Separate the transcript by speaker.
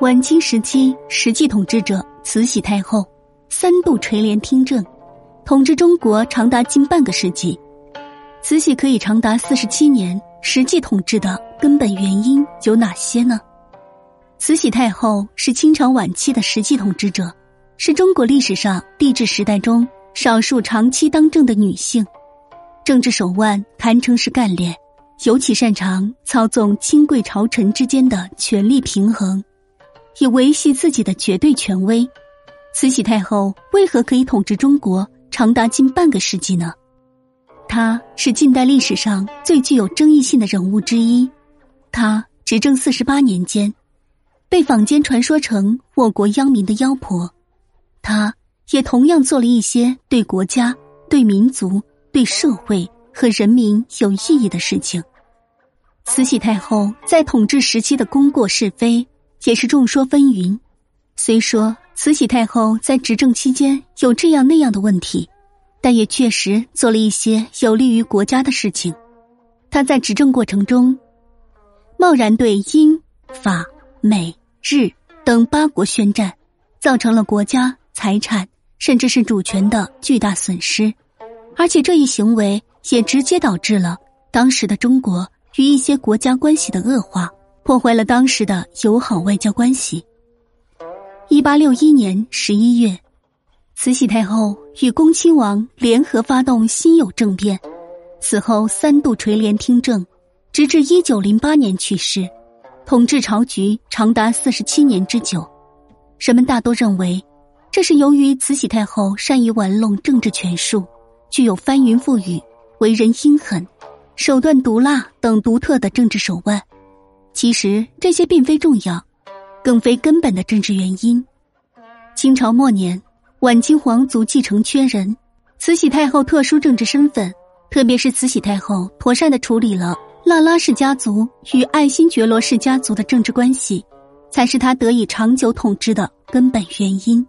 Speaker 1: 晚清时期，实际统治者慈禧太后三度垂帘听政，统治中国长达近半个世纪。慈禧可以长达四十七年实际统治的根本原因有哪些呢？慈禧太后是清朝晚期的实际统治者，是中国历史上帝制时代中少数长期当政的女性，政治手腕堪称是干练，尤其擅长操纵亲贵朝臣之间的权力平衡。以维系自己的绝对权威，慈禧太后为何可以统治中国长达近半个世纪呢？她是近代历史上最具有争议性的人物之一。她执政四十八年间，被坊间传说成我国殃民的妖婆。她也同样做了一些对国家、对民族、对社会和人民有意义的事情。慈禧太后在统治时期的功过是非。也是众说纷纭。虽说慈禧太后在执政期间有这样那样的问题，但也确实做了一些有利于国家的事情。她在执政过程中，贸然对英、法、美、日等八国宣战，造成了国家财产甚至是主权的巨大损失，而且这一行为也直接导致了当时的中国与一些国家关系的恶化。破坏了当时的友好外交关系。一八六一年十一月，慈禧太后与恭亲王联合发动辛酉政变，此后三度垂帘听政，直至一九零八年去世，统治朝局长达四十七年之久。人们大多认为，这是由于慈禧太后善于玩弄政治权术，具有翻云覆雨、为人阴狠、手段毒辣等独特的政治手腕。其实这些并非重要，更非根本的政治原因。清朝末年，晚清皇族继承缺人，慈禧太后特殊政治身份，特别是慈禧太后妥善的处理了拉拉氏家族与爱新觉罗氏家族的政治关系，才是她得以长久统治的根本原因。